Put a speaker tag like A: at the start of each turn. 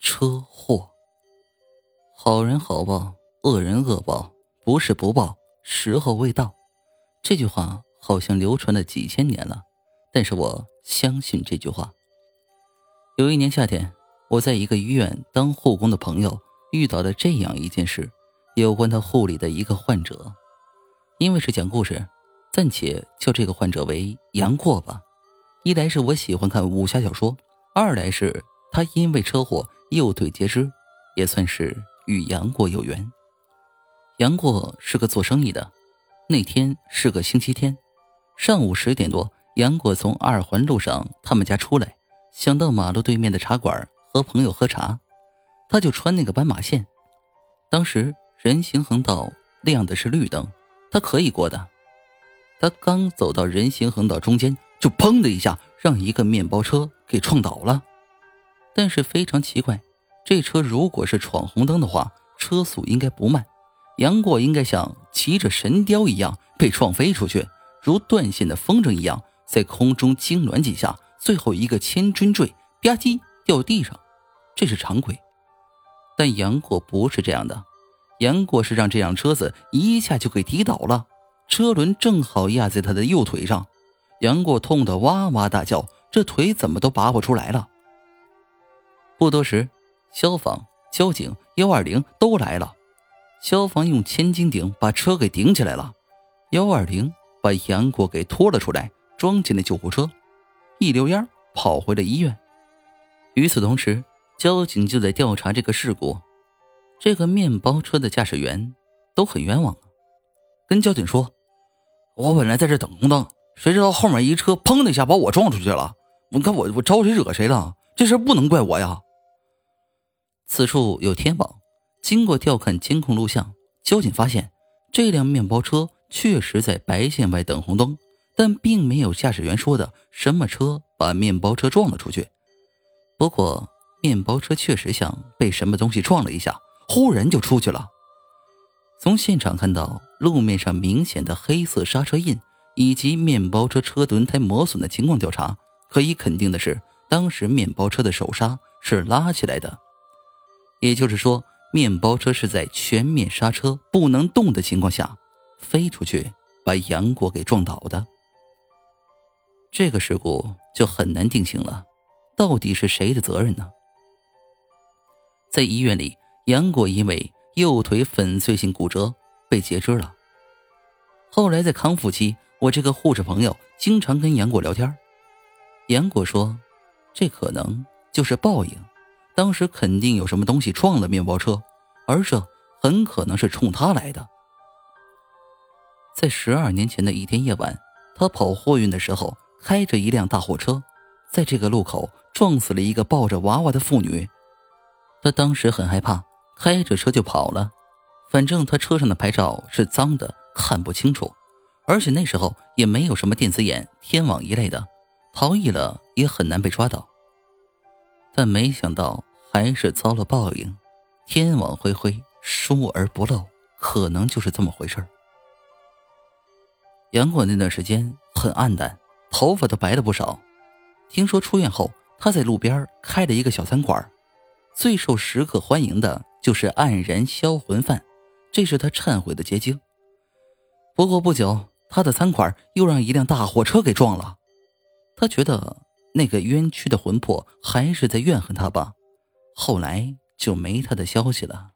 A: 车祸。好人好报，恶人恶报，不是不报，时候未到。这句话好像流传了几千年了，但是我相信这句话。有一年夏天，我在一个医院当护工的朋友遇到了这样一件事，有关他护理的一个患者。因为是讲故事，暂且叫这个患者为杨过吧。一来是我喜欢看武侠小说，二来是他因为车祸右腿截肢，也算是与杨过有缘。杨过是个做生意的，那天是个星期天，上午十点多，杨过从二环路上他们家出来，想到马路对面的茶馆和朋友喝茶，他就穿那个斑马线。当时人行横道亮的是绿灯，他可以过的。他刚走到人行横道中间。就砰的一下，让一个面包车给撞倒了。但是非常奇怪，这车如果是闯红灯的话，车速应该不慢。杨过应该像骑着神雕一样被撞飞出去，如断线的风筝一样在空中痉挛几下，最后一个千钧坠，吧唧掉地上。这是常规。但杨过不是这样的，杨过是让这辆车子一下就给踢倒了，车轮正好压在他的右腿上。杨过痛得哇哇大叫，这腿怎么都拔不出来了。不多时，消防、交警、幺二零都来了。消防用千斤顶把车给顶起来了，幺二零把杨过给拖了出来，装进了救护车，一溜烟跑回了医院。与此同时，交警就在调查这个事故。这个面包车的驾驶员都很冤枉啊，跟交警说：“我本来在这等红灯。”谁知道后面一车砰的一下把我撞出去了？我看我我招谁惹谁了？这事不能怪我呀。此处有天网，经过调看监控录像，交警发现这辆面包车确实在白线外等红灯，但并没有驾驶员说的什么车把面包车撞了出去。不过面包车确实像被什么东西撞了一下，忽然就出去了。从现场看到路面上明显的黑色刹车印。以及面包车车轮胎磨损的情况调查，可以肯定的是，当时面包车的手刹是拉起来的，也就是说，面包车是在全面刹车不能动的情况下飞出去，把杨过给撞倒的。这个事故就很难定性了，到底是谁的责任呢？在医院里，杨过因为右腿粉碎性骨折被截肢了，后来在康复期。我这个护士朋友经常跟杨过聊天，杨过说：“这可能就是报应，当时肯定有什么东西撞了面包车，而这很可能是冲他来的。”在十二年前的一天夜晚，他跑货运的时候，开着一辆大货车，在这个路口撞死了一个抱着娃娃的妇女。他当时很害怕，开着车就跑了，反正他车上的牌照是脏的，看不清楚。而且那时候也没有什么电子眼、天网一类的，逃逸了也很难被抓到。但没想到还是遭了报应，天网恢恢，疏而不漏，可能就是这么回事杨过那段时间很暗淡，头发都白了不少。听说出院后，他在路边开了一个小餐馆，最受食客欢迎的就是黯然销魂饭，这是他忏悔的结晶。不过不久。他的餐馆又让一辆大货车给撞了，他觉得那个冤屈的魂魄还是在怨恨他吧，后来就没他的消息了。